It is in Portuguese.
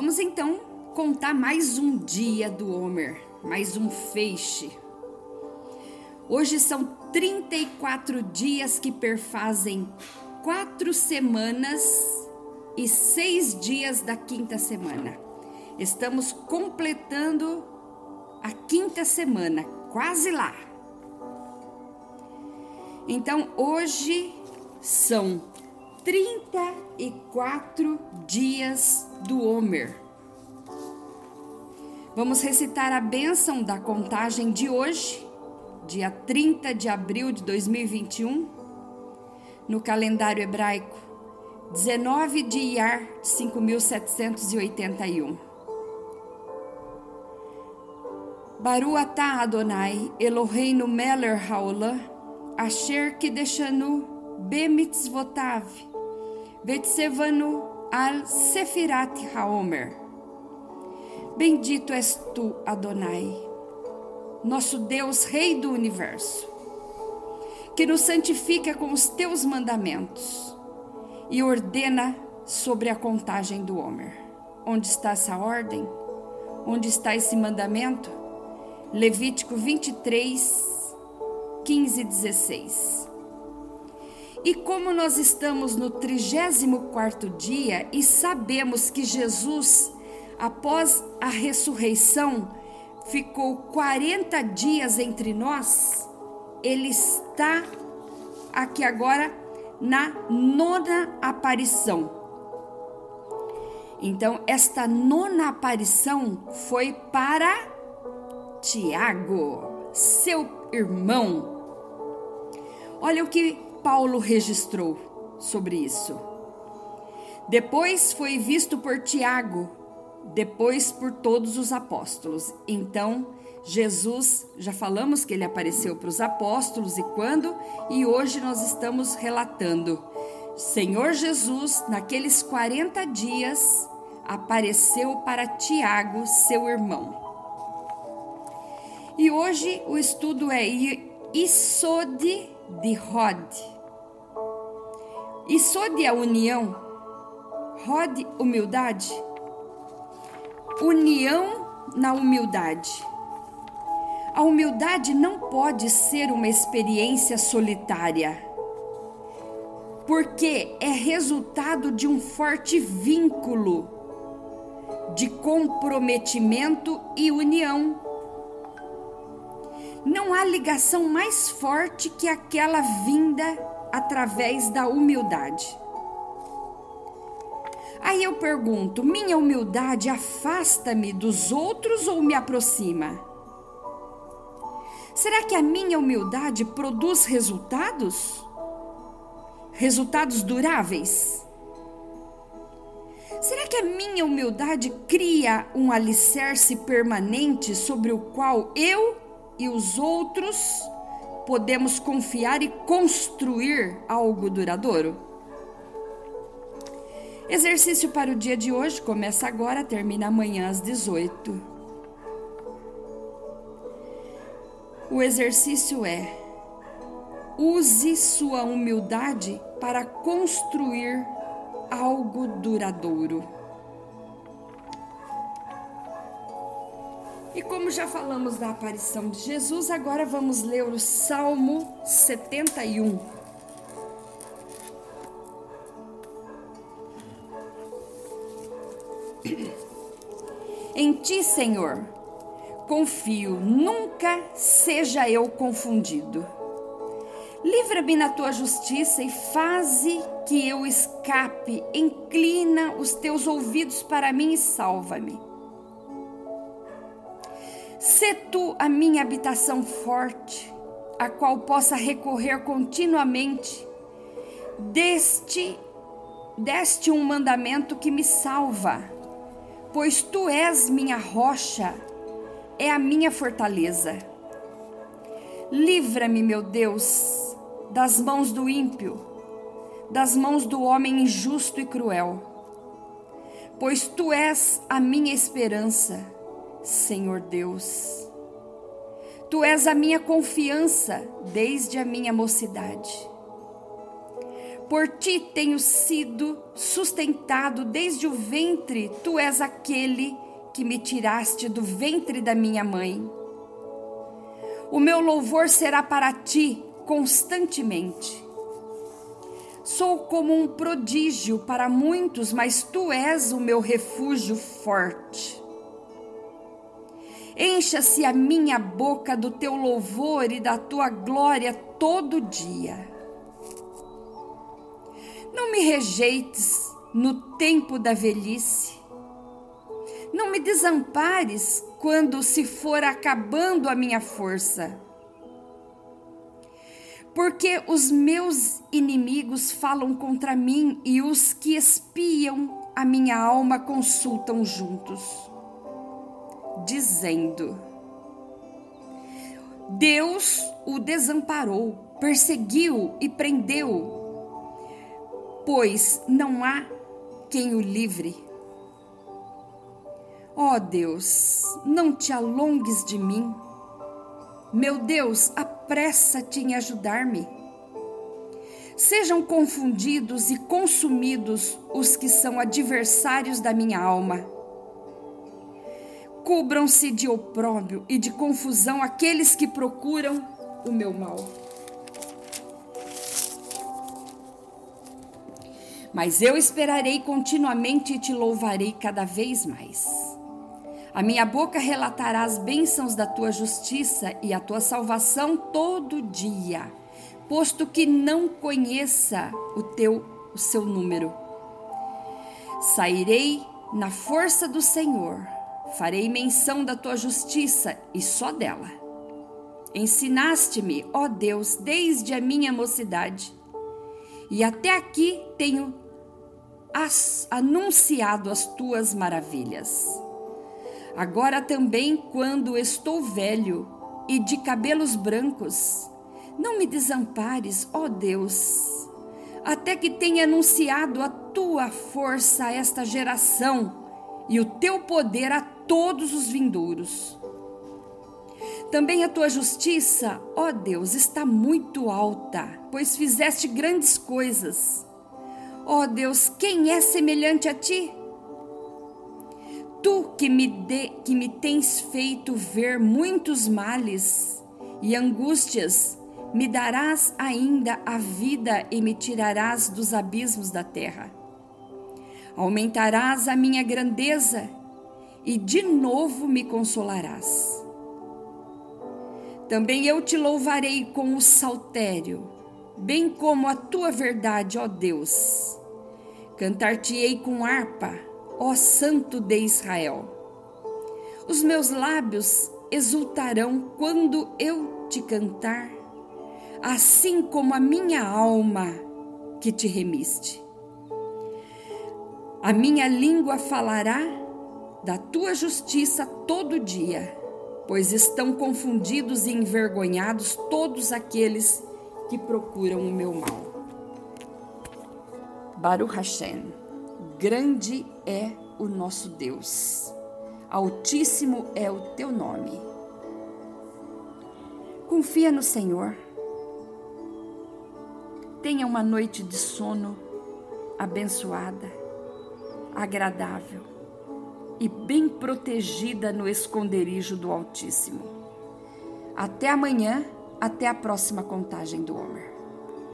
Vamos então contar mais um dia do Homer, mais um feixe. Hoje são 34 dias que perfazem quatro semanas e seis dias da quinta semana. Estamos completando a quinta semana, quase lá. Então hoje são 34 dias do Homer. Vamos recitar a bênção da contagem de hoje, dia 30 de abril de 2021, no calendário hebraico, 19 de Iyar 5781. Baru atah Adonai Eloheinu meler haolam asher kideshanu bemitzvotav Betsevanu al Sefirat Haomer. Bendito és tu, Adonai, nosso Deus, Rei do universo, que nos santifica com os teus mandamentos e ordena sobre a contagem do Homer. Onde está essa ordem? Onde está esse mandamento? Levítico 23, 15 e 16. E como nós estamos no 34 dia e sabemos que Jesus, após a ressurreição, ficou 40 dias entre nós, ele está aqui agora na nona aparição. Então, esta nona aparição foi para Tiago, seu irmão. Olha o que Paulo registrou sobre isso. Depois foi visto por Tiago, depois por todos os apóstolos. Então, Jesus, já falamos que ele apareceu para os apóstolos e quando, e hoje nós estamos relatando. Senhor Jesus, naqueles 40 dias, apareceu para Tiago, seu irmão. E hoje o estudo é Isode de Rod. Isode a união, Rod humildade, união na humildade. A humildade não pode ser uma experiência solitária, porque é resultado de um forte vínculo de comprometimento e união não há ligação mais forte que aquela vinda através da humildade. Aí eu pergunto: minha humildade afasta-me dos outros ou me aproxima? Será que a minha humildade produz resultados? Resultados duráveis? Será que a minha humildade cria um alicerce permanente sobre o qual eu e os outros, podemos confiar e construir algo duradouro? Exercício para o dia de hoje começa agora, termina amanhã às 18. O exercício é: use sua humildade para construir algo duradouro. E como já falamos da aparição de Jesus, agora vamos ler o Salmo 71. Em ti, Senhor, confio, nunca seja eu confundido. Livra-me na tua justiça e faze que eu escape. Inclina os teus ouvidos para mim e salva-me. Sê tu a minha habitação forte, a qual possa recorrer continuamente. Deste, deste um mandamento que me salva, pois tu és minha rocha, é a minha fortaleza. Livra-me, meu Deus, das mãos do ímpio, das mãos do homem injusto e cruel, pois tu és a minha esperança Senhor Deus. Tu és a minha confiança desde a minha mocidade. Por ti tenho sido sustentado desde o ventre, tu és aquele que me tiraste do ventre da minha mãe. O meu louvor será para ti constantemente. Sou como um prodígio para muitos, mas tu és o meu refúgio forte. Encha-se a minha boca do teu louvor e da tua glória todo dia. Não me rejeites no tempo da velhice. Não me desampares quando se for acabando a minha força. Porque os meus inimigos falam contra mim e os que espiam a minha alma consultam juntos, dizendo: Deus o desamparou, perseguiu e prendeu, pois não há quem o livre. Ó oh Deus, não te alongues de mim. Meu Deus, apressa-te em ajudar-me. Sejam confundidos e consumidos os que são adversários da minha alma. Cubram-se de opróbrio e de confusão aqueles que procuram o meu mal. Mas eu esperarei continuamente e te louvarei cada vez mais. A minha boca relatará as bênçãos da tua justiça e a tua salvação todo dia, posto que não conheça o teu o seu número. Sairei na força do Senhor, farei menção da tua justiça e só dela. Ensinaste-me, ó Deus, desde a minha mocidade, e até aqui tenho as, anunciado as tuas maravilhas. Agora também, quando estou velho e de cabelos brancos, não me desampares, ó Deus, até que tenha anunciado a tua força a esta geração e o teu poder a todos os vindouros. Também a tua justiça, ó Deus, está muito alta, pois fizeste grandes coisas. Ó Deus, quem é semelhante a ti? Tu que me, de, que me tens feito ver muitos males e angústias, me darás ainda a vida e me tirarás dos abismos da terra. Aumentarás a minha grandeza e de novo me consolarás. Também eu te louvarei com o saltério, bem como a tua verdade, ó Deus. Cantar-te-ei com harpa ó Santo de Israel. Os meus lábios exultarão quando eu te cantar, assim como a minha alma que te remiste. A minha língua falará da tua justiça todo dia, pois estão confundidos e envergonhados todos aqueles que procuram o meu mal. Baruch Hashem. Grande é o nosso Deus, Altíssimo é o teu nome. Confia no Senhor. Tenha uma noite de sono abençoada, agradável e bem protegida no esconderijo do Altíssimo. Até amanhã, até a próxima contagem do Homer.